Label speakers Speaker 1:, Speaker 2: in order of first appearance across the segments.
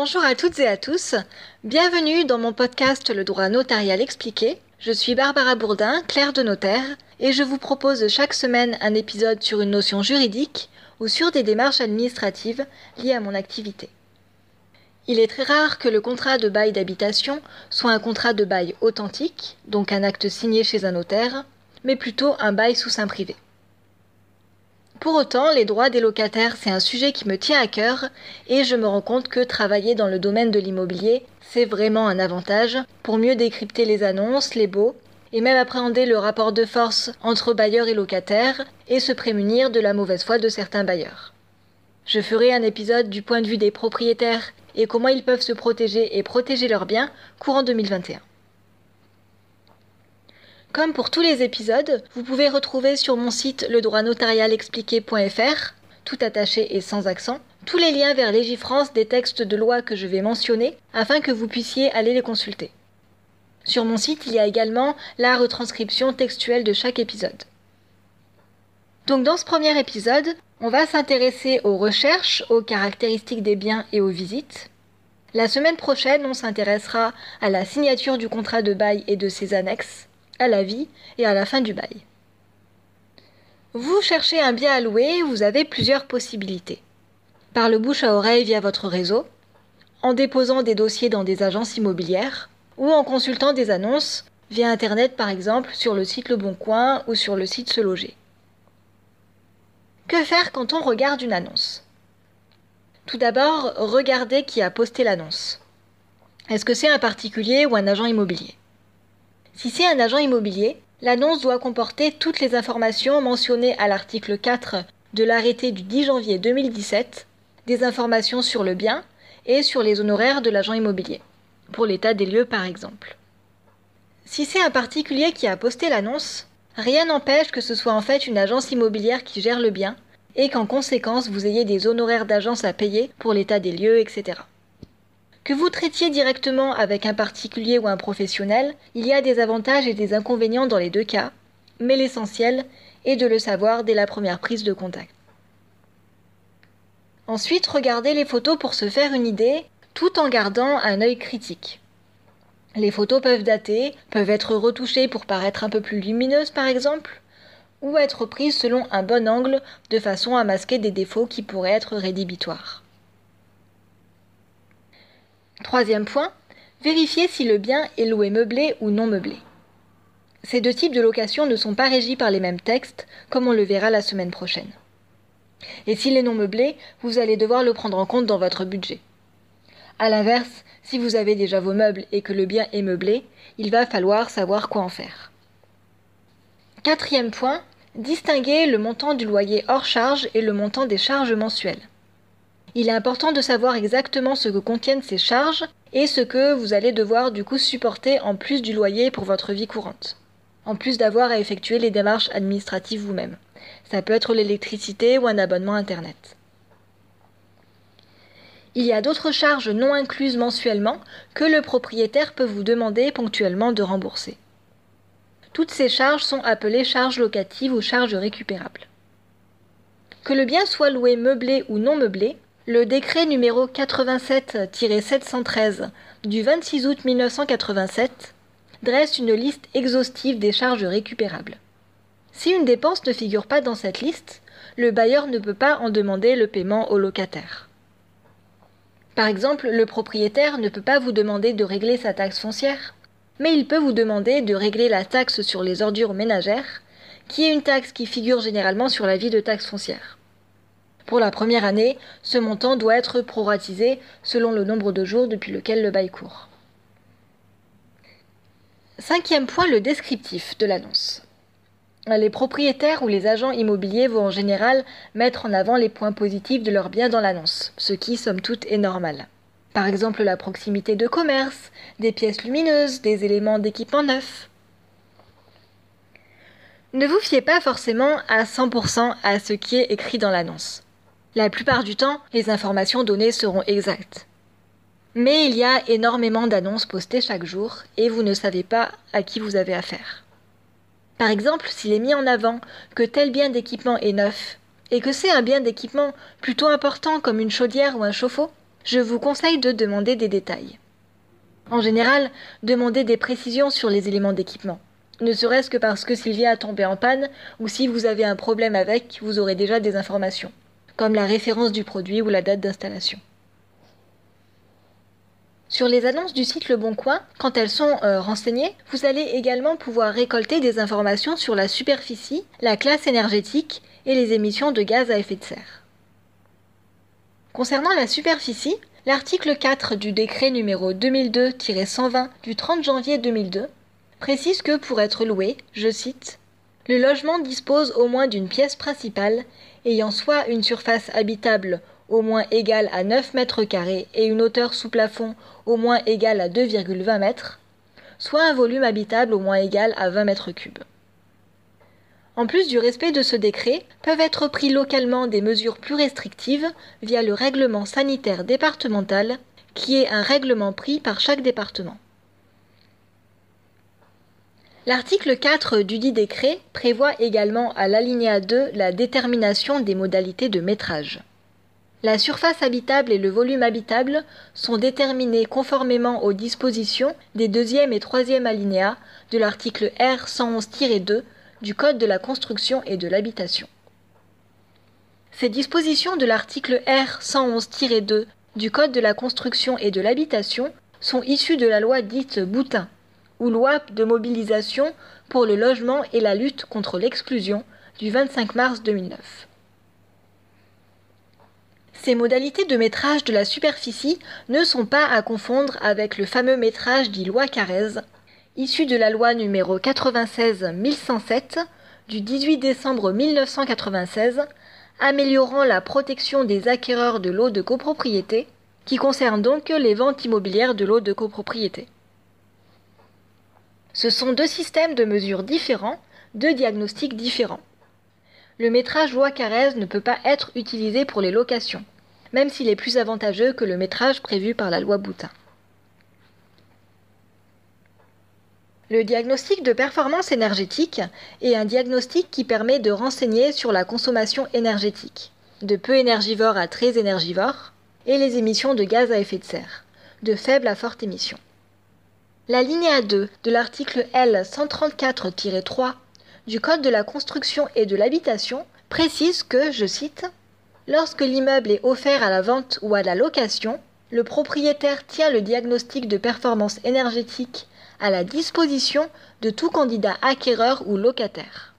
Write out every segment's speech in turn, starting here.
Speaker 1: Bonjour à toutes et à tous. Bienvenue dans mon podcast Le droit notarial expliqué. Je suis Barbara Bourdin, clerc de notaire, et je vous propose chaque semaine un épisode sur une notion juridique ou sur des démarches administratives liées à mon activité. Il est très rare que le contrat de bail d'habitation soit un contrat de bail authentique, donc un acte signé chez un notaire, mais plutôt un bail sous sein privé. Pour autant, les droits des locataires, c'est un sujet qui me tient à cœur et je me rends compte que travailler dans le domaine de l'immobilier, c'est vraiment un avantage pour mieux décrypter les annonces, les baux et même appréhender le rapport de force entre bailleurs et locataires et se prémunir de la mauvaise foi de certains bailleurs. Je ferai un épisode du point de vue des propriétaires et comment ils peuvent se protéger et protéger leurs biens courant 2021. Comme pour tous les épisodes, vous pouvez retrouver sur mon site ledroitnotarialexpliqué.fr, tout attaché et sans accent, tous les liens vers Légifrance des textes de loi que je vais mentionner afin que vous puissiez aller les consulter. Sur mon site, il y a également la retranscription textuelle de chaque épisode. Donc dans ce premier épisode, on va s'intéresser aux recherches, aux caractéristiques des biens et aux visites. La semaine prochaine, on s'intéressera à la signature du contrat de bail et de ses annexes à la vie et à la fin du bail. Vous cherchez un bien à louer, vous avez plusieurs possibilités. Par le bouche à oreille via votre réseau, en déposant des dossiers dans des agences immobilières ou en consultant des annonces via Internet par exemple sur le site Le Bon Coin ou sur le site Se Loger. Que faire quand on regarde une annonce? Tout d'abord, regardez qui a posté l'annonce. Est-ce que c'est un particulier ou un agent immobilier? Si c'est un agent immobilier, l'annonce doit comporter toutes les informations mentionnées à l'article 4 de l'arrêté du 10 janvier 2017, des informations sur le bien et sur les honoraires de l'agent immobilier, pour l'état des lieux par exemple. Si c'est un particulier qui a posté l'annonce, rien n'empêche que ce soit en fait une agence immobilière qui gère le bien et qu'en conséquence vous ayez des honoraires d'agence à payer pour l'état des lieux, etc. Que vous traitiez directement avec un particulier ou un professionnel, il y a des avantages et des inconvénients dans les deux cas, mais l'essentiel est de le savoir dès la première prise de contact. Ensuite, regardez les photos pour se faire une idée, tout en gardant un œil critique. Les photos peuvent dater, peuvent être retouchées pour paraître un peu plus lumineuses par exemple, ou être prises selon un bon angle de façon à masquer des défauts qui pourraient être rédhibitoires. Troisième point, vérifiez si le bien est loué meublé ou non meublé. Ces deux types de location ne sont pas régis par les mêmes textes, comme on le verra la semaine prochaine. Et s'il est non meublé, vous allez devoir le prendre en compte dans votre budget. A l'inverse, si vous avez déjà vos meubles et que le bien est meublé, il va falloir savoir quoi en faire. Quatrième point, distinguer le montant du loyer hors charge et le montant des charges mensuelles il est important de savoir exactement ce que contiennent ces charges et ce que vous allez devoir du coup supporter en plus du loyer pour votre vie courante. En plus d'avoir à effectuer les démarches administratives vous-même. Ça peut être l'électricité ou un abonnement Internet. Il y a d'autres charges non incluses mensuellement que le propriétaire peut vous demander ponctuellement de rembourser. Toutes ces charges sont appelées charges locatives ou charges récupérables. Que le bien soit loué meublé ou non meublé, le décret numéro 87-713 du 26 août 1987 dresse une liste exhaustive des charges récupérables. Si une dépense ne figure pas dans cette liste, le bailleur ne peut pas en demander le paiement au locataire. Par exemple, le propriétaire ne peut pas vous demander de régler sa taxe foncière, mais il peut vous demander de régler la taxe sur les ordures ménagères, qui est une taxe qui figure généralement sur l'avis de taxe foncière. Pour la première année, ce montant doit être proratisé selon le nombre de jours depuis lequel le bail court. Cinquième point, le descriptif de l'annonce. Les propriétaires ou les agents immobiliers vont en général mettre en avant les points positifs de leur bien dans l'annonce, ce qui, somme toute, est normal. Par exemple, la proximité de commerce, des pièces lumineuses, des éléments d'équipement neuf. Ne vous fiez pas forcément à 100% à ce qui est écrit dans l'annonce. La plupart du temps, les informations données seront exactes. Mais il y a énormément d'annonces postées chaque jour et vous ne savez pas à qui vous avez affaire. Par exemple, s'il est mis en avant que tel bien d'équipement est neuf et que c'est un bien d'équipement plutôt important comme une chaudière ou un chauffe-eau, je vous conseille de demander des détails. En général, demandez des précisions sur les éléments d'équipement. Ne serait-ce que parce que s'il vient à tomber en panne, ou si vous avez un problème avec, vous aurez déjà des informations, comme la référence du produit ou la date d'installation. Sur les annonces du site Le Bon Coin, quand elles sont euh, renseignées, vous allez également pouvoir récolter des informations sur la superficie, la classe énergétique et les émissions de gaz à effet de serre. Concernant la superficie, l'article 4 du décret numéro 2002-120 du 30 janvier 2002 précise que pour être loué, je cite, le logement dispose au moins d'une pièce principale ayant soit une surface habitable au moins égale à 9 mètres carrés et une hauteur sous plafond au moins égale à 2,20 mètres, soit un volume habitable au moins égal à 20 mètres cubes. En plus du respect de ce décret, peuvent être pris localement des mesures plus restrictives via le règlement sanitaire départemental, qui est un règlement pris par chaque département. L'article 4 du dit décret prévoit également à l'alinéa 2 la détermination des modalités de métrage. La surface habitable et le volume habitable sont déterminés conformément aux dispositions des deuxième et troisième alinéas de l'article R 111-2 du Code de la construction et de l'habitation. Ces dispositions de l'article R 111-2 du Code de la construction et de l'habitation sont issues de la loi dite Boutin, ou loi de mobilisation pour le logement et la lutte contre l'exclusion du 25 mars 2009. Ces modalités de métrage de la superficie ne sont pas à confondre avec le fameux métrage dit loi Carrez, issu de la loi numéro 96-1107 du 18 décembre 1996, améliorant la protection des acquéreurs de l'eau de copropriété, qui concerne donc les ventes immobilières de l'eau de copropriété. Ce sont deux systèmes de mesures différents, deux diagnostics différents le métrage loi Carrez ne peut pas être utilisé pour les locations, même s'il est plus avantageux que le métrage prévu par la loi Boutin. Le diagnostic de performance énergétique est un diagnostic qui permet de renseigner sur la consommation énergétique, de peu énergivore à très énergivore, et les émissions de gaz à effet de serre, de faible à forte émission. La ligne 2 de l'article L 134-3 du Code de la construction et de l'habitation précise que, je cite, Lorsque l'immeuble est offert à la vente ou à la location, le propriétaire tient le diagnostic de performance énergétique à la disposition de tout candidat acquéreur ou locataire.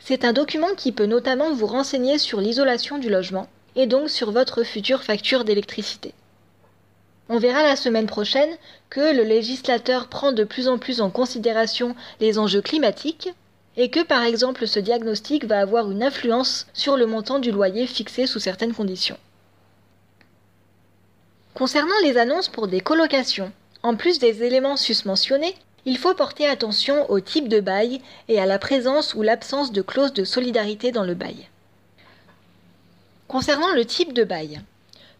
Speaker 1: C'est un document qui peut notamment vous renseigner sur l'isolation du logement et donc sur votre future facture d'électricité. On verra la semaine prochaine que le législateur prend de plus en plus en considération les enjeux climatiques et que par exemple ce diagnostic va avoir une influence sur le montant du loyer fixé sous certaines conditions. Concernant les annonces pour des colocations, en plus des éléments susmentionnés, il faut porter attention au type de bail et à la présence ou l'absence de clause de solidarité dans le bail. Concernant le type de bail,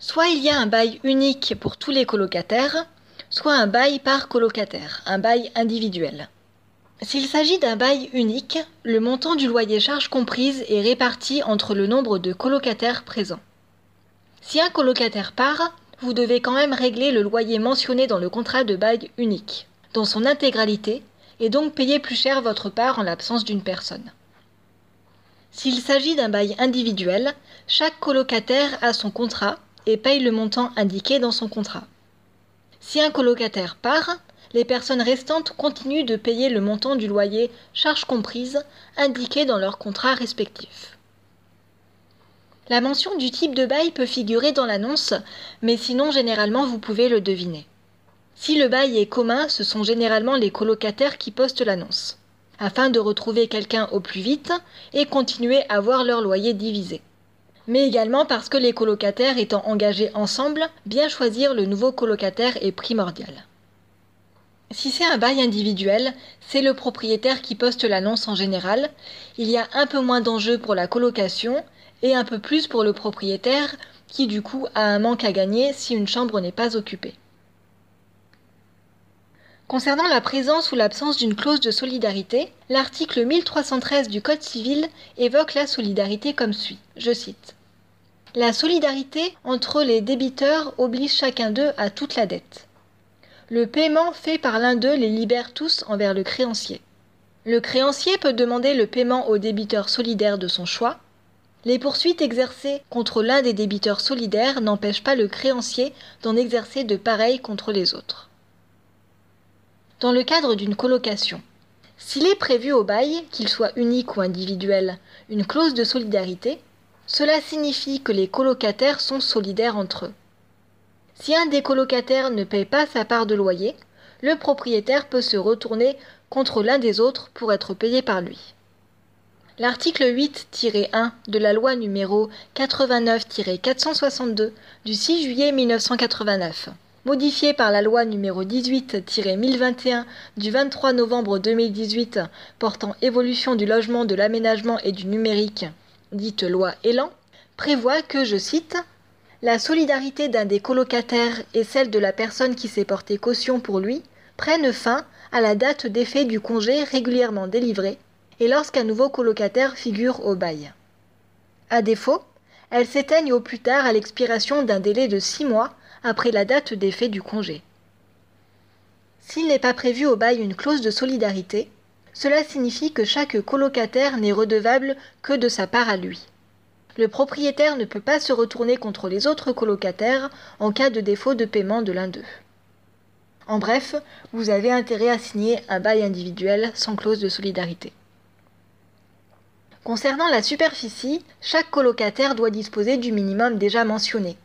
Speaker 1: Soit il y a un bail unique pour tous les colocataires, soit un bail par colocataire, un bail individuel. S'il s'agit d'un bail unique, le montant du loyer charge comprise est réparti entre le nombre de colocataires présents. Si un colocataire part, vous devez quand même régler le loyer mentionné dans le contrat de bail unique, dans son intégralité, et donc payer plus cher votre part en l'absence d'une personne. S'il s'agit d'un bail individuel, chaque colocataire a son contrat et paye le montant indiqué dans son contrat. Si un colocataire part, les personnes restantes continuent de payer le montant du loyer, charges comprises, indiqué dans leur contrat respectif. La mention du type de bail peut figurer dans l'annonce, mais sinon généralement vous pouvez le deviner. Si le bail est commun, ce sont généralement les colocataires qui postent l'annonce, afin de retrouver quelqu'un au plus vite et continuer à voir leur loyer divisé mais également parce que les colocataires étant engagés ensemble, bien choisir le nouveau colocataire est primordial. Si c'est un bail individuel, c'est le propriétaire qui poste l'annonce en général, il y a un peu moins d'enjeux pour la colocation et un peu plus pour le propriétaire qui du coup a un manque à gagner si une chambre n'est pas occupée. Concernant la présence ou l'absence d'une clause de solidarité, l'article 1313 du Code civil évoque la solidarité comme suit. Je cite. La solidarité entre les débiteurs oblige chacun d'eux à toute la dette. Le paiement fait par l'un d'eux les libère tous envers le créancier. Le créancier peut demander le paiement au débiteur solidaire de son choix. Les poursuites exercées contre l'un des débiteurs solidaires n'empêchent pas le créancier d'en exercer de pareilles contre les autres. Dans le cadre d'une colocation, s'il est prévu au bail, qu'il soit unique ou individuel, une clause de solidarité, cela signifie que les colocataires sont solidaires entre eux. Si un des colocataires ne paye pas sa part de loyer, le propriétaire peut se retourner contre l'un des autres pour être payé par lui. L'article 8-1 de la loi numéro 89-462 du 6 juillet 1989, modifié par la loi numéro 18-1021 du 23 novembre 2018 portant évolution du logement, de l'aménagement et du numérique, dite loi Elan, prévoit que, je cite, la solidarité d'un des colocataires et celle de la personne qui s'est portée caution pour lui prennent fin à la date d'effet du congé régulièrement délivré et lorsqu'un nouveau colocataire figure au bail. À défaut, elles s'éteignent au plus tard à l'expiration d'un délai de six mois après la date d'effet du congé. S'il n'est pas prévu au bail une clause de solidarité, cela signifie que chaque colocataire n'est redevable que de sa part à lui. Le propriétaire ne peut pas se retourner contre les autres colocataires en cas de défaut de paiement de l'un d'eux. En bref, vous avez intérêt à signer un bail individuel sans clause de solidarité. Concernant la superficie, chaque colocataire doit disposer du minimum déjà mentionné,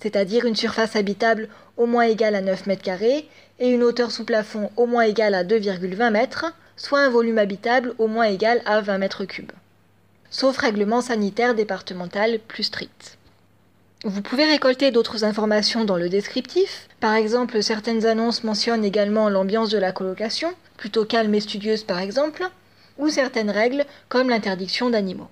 Speaker 1: c'est-à-dire une surface habitable au moins égale à 9 mètres carrés et une hauteur sous plafond au moins égale à 2,20 mètres, soit un volume habitable au moins égal à 20 mètres cubes, sauf règlement sanitaire départemental plus strict. Vous pouvez récolter d'autres informations dans le descriptif. Par exemple, certaines annonces mentionnent également l'ambiance de la colocation, plutôt calme et studieuse par exemple, ou certaines règles comme l'interdiction d'animaux.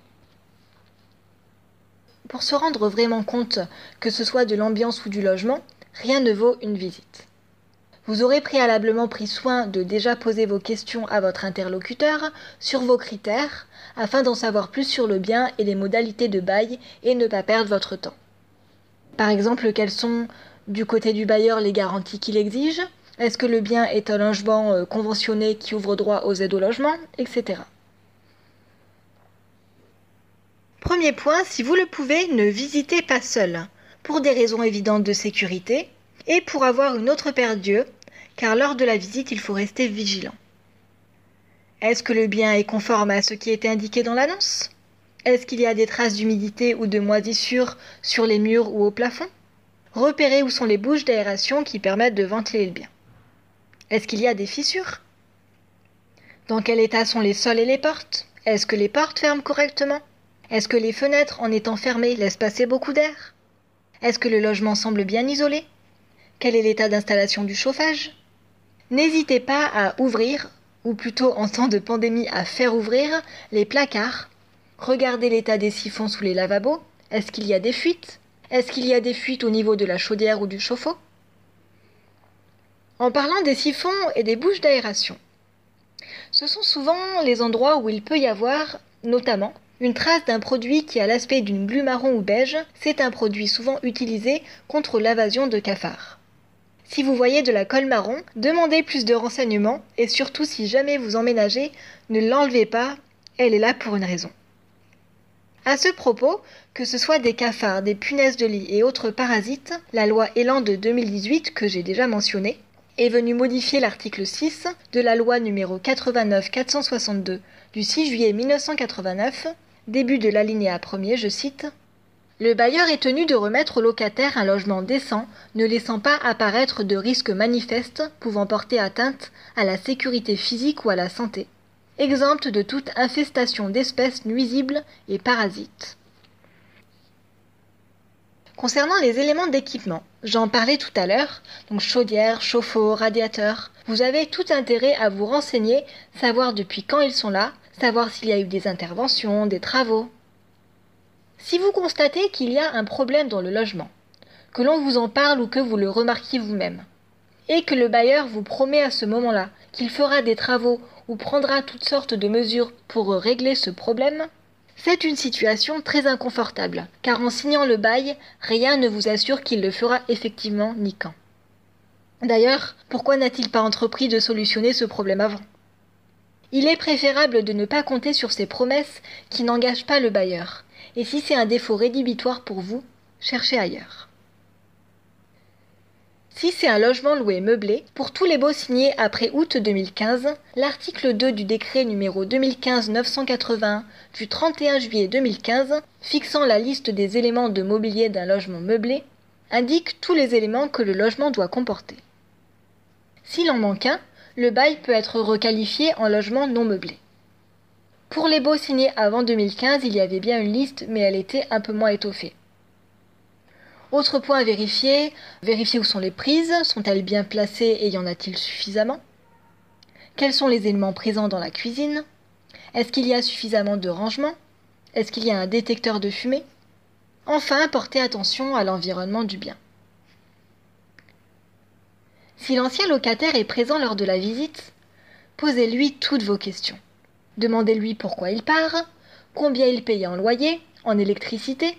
Speaker 1: Pour se rendre vraiment compte que ce soit de l'ambiance ou du logement, rien ne vaut une visite. Vous aurez préalablement pris soin de déjà poser vos questions à votre interlocuteur sur vos critères afin d'en savoir plus sur le bien et les modalités de bail et ne pas perdre votre temps. Par exemple, quelles sont du côté du bailleur les garanties qu'il exige? Est-ce que le bien est un logement euh, conventionné qui ouvre droit aux aides au logement Etc. Premier point, si vous le pouvez, ne visitez pas seul, pour des raisons évidentes de sécurité, et pour avoir une autre paire d'yeux, car lors de la visite, il faut rester vigilant. Est-ce que le bien est conforme à ce qui était indiqué dans l'annonce? Est-ce qu'il y a des traces d'humidité ou de moisissure sur les murs ou au plafond? Repérez où sont les bouches d'aération qui permettent de ventiler le bien. Est-ce qu'il y a des fissures? Dans quel état sont les sols et les portes? Est-ce que les portes ferment correctement? Est-ce que les fenêtres, en étant fermées, laissent passer beaucoup d'air? Est-ce que le logement semble bien isolé? Quel est l'état d'installation du chauffage? N'hésitez pas à ouvrir, ou plutôt en temps de pandémie à faire ouvrir, les placards. Regardez l'état des siphons sous les lavabos. Est-ce qu'il y a des fuites? Est-ce qu'il y a des fuites au niveau de la chaudière ou du chauffe-eau? En parlant des siphons et des bouches d'aération, ce sont souvent les endroits où il peut y avoir, notamment, une trace d'un produit qui a l'aspect d'une glu marron ou beige. C'est un produit souvent utilisé contre l'invasion de cafards. Si vous voyez de la colle marron, demandez plus de renseignements et surtout si jamais vous emménagez, ne l'enlevez pas, elle est là pour une raison. À ce propos, que ce soit des cafards, des punaises de lit et autres parasites, la loi Elan de 2018 que j'ai déjà mentionnée est venue modifier l'article 6 de la loi numéro 89-462 du 6 juillet 1989, début de l'alinéa premier, je cite le bailleur est tenu de remettre au locataire un logement décent, ne laissant pas apparaître de risques manifestes pouvant porter atteinte à la sécurité physique ou à la santé, exempte de toute infestation d'espèces nuisibles et parasites. Concernant les éléments d'équipement, j'en parlais tout à l'heure, donc chaudière, chauffe-eau, radiateur, vous avez tout intérêt à vous renseigner, savoir depuis quand ils sont là, savoir s'il y a eu des interventions, des travaux. Si vous constatez qu'il y a un problème dans le logement, que l'on vous en parle ou que vous le remarquiez vous-même, et que le bailleur vous promet à ce moment-là qu'il fera des travaux ou prendra toutes sortes de mesures pour régler ce problème, C'est une situation très inconfortable, car en signant le bail, rien ne vous assure qu'il le fera effectivement ni quand. D'ailleurs, pourquoi n'a-t-il pas entrepris de solutionner ce problème avant? Il est préférable de ne pas compter sur ces promesses qui n'engagent pas le bailleur, et si c'est un défaut rédhibitoire pour vous, cherchez ailleurs. Si c'est un logement loué meublé, pour tous les baux signés après août 2015, l'article 2 du décret numéro 2015-981 du 31 juillet 2015, fixant la liste des éléments de mobilier d'un logement meublé, indique tous les éléments que le logement doit comporter. S'il en manque un, le bail peut être requalifié en logement non meublé. Pour les baux signés avant 2015, il y avait bien une liste, mais elle était un peu moins étoffée. Autre point à vérifier, vérifier où sont les prises, sont-elles bien placées et y en a-t-il suffisamment? Quels sont les éléments présents dans la cuisine? Est-ce qu'il y a suffisamment de rangement? Est-ce qu'il y a un détecteur de fumée? Enfin, portez attention à l'environnement du bien. Si l'ancien locataire est présent lors de la visite, posez-lui toutes vos questions. Demandez-lui pourquoi il part, combien il paye en loyer, en électricité,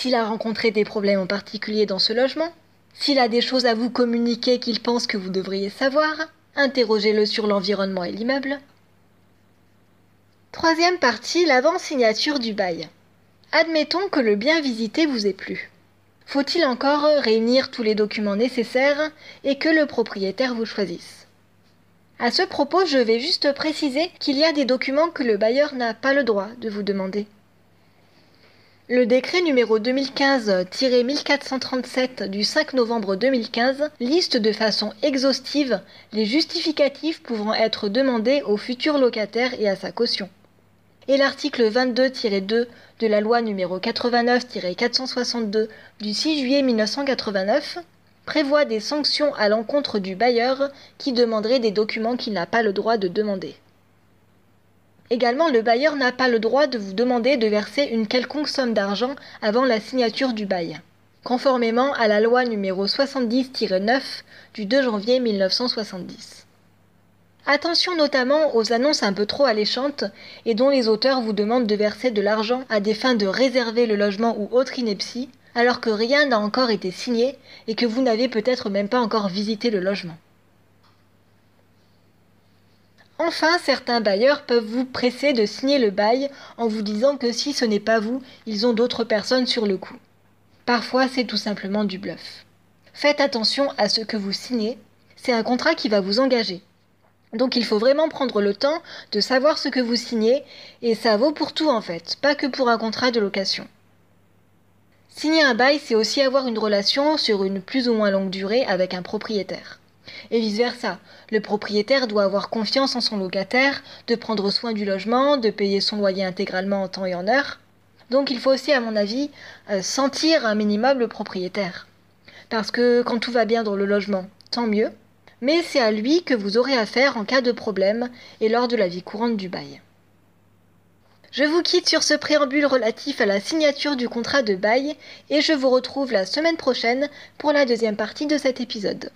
Speaker 1: s'il a rencontré des problèmes en particulier dans ce logement, s'il a des choses à vous communiquer qu'il pense que vous devriez savoir, interrogez-le sur l'environnement et l'immeuble. Troisième partie, l'avant-signature du bail. Admettons que le bien visité vous ait plu. Faut-il encore réunir tous les documents nécessaires et que le propriétaire vous choisisse? À ce propos, je vais juste préciser qu'il y a des documents que le bailleur n'a pas le droit de vous demander. Le décret numéro 2015-1437 du 5 novembre 2015 liste de façon exhaustive les justificatifs pouvant être demandés au futur locataire et à sa caution. Et l'article 22-2 de la loi numéro 89-462 du 6 juillet 1989 prévoit des sanctions à l'encontre du bailleur qui demanderait des documents qu'il n'a pas le droit de demander. Également, le bailleur n'a pas le droit de vous demander de verser une quelconque somme d'argent avant la signature du bail, conformément à la loi numéro 70-9 du 2 janvier 1970. Attention notamment aux annonces un peu trop alléchantes et dont les auteurs vous demandent de verser de l'argent à des fins de réserver le logement ou autre ineptie, alors que rien n'a encore été signé et que vous n'avez peut-être même pas encore visité le logement. Enfin, certains bailleurs peuvent vous presser de signer le bail en vous disant que si ce n'est pas vous, ils ont d'autres personnes sur le coup. Parfois, c'est tout simplement du bluff. Faites attention à ce que vous signez, c'est un contrat qui va vous engager. Donc il faut vraiment prendre le temps de savoir ce que vous signez, et ça vaut pour tout en fait, pas que pour un contrat de location. Signer un bail, c'est aussi avoir une relation sur une plus ou moins longue durée avec un propriétaire et vice-versa. Le propriétaire doit avoir confiance en son locataire, de prendre soin du logement, de payer son loyer intégralement en temps et en heure. Donc il faut aussi, à mon avis, euh, sentir un minimum le propriétaire. Parce que quand tout va bien dans le logement, tant mieux, mais c'est à lui que vous aurez affaire en cas de problème et lors de la vie courante du bail. Je vous quitte sur ce préambule relatif à la signature du contrat de bail et je vous retrouve la semaine prochaine pour la deuxième partie de cet épisode.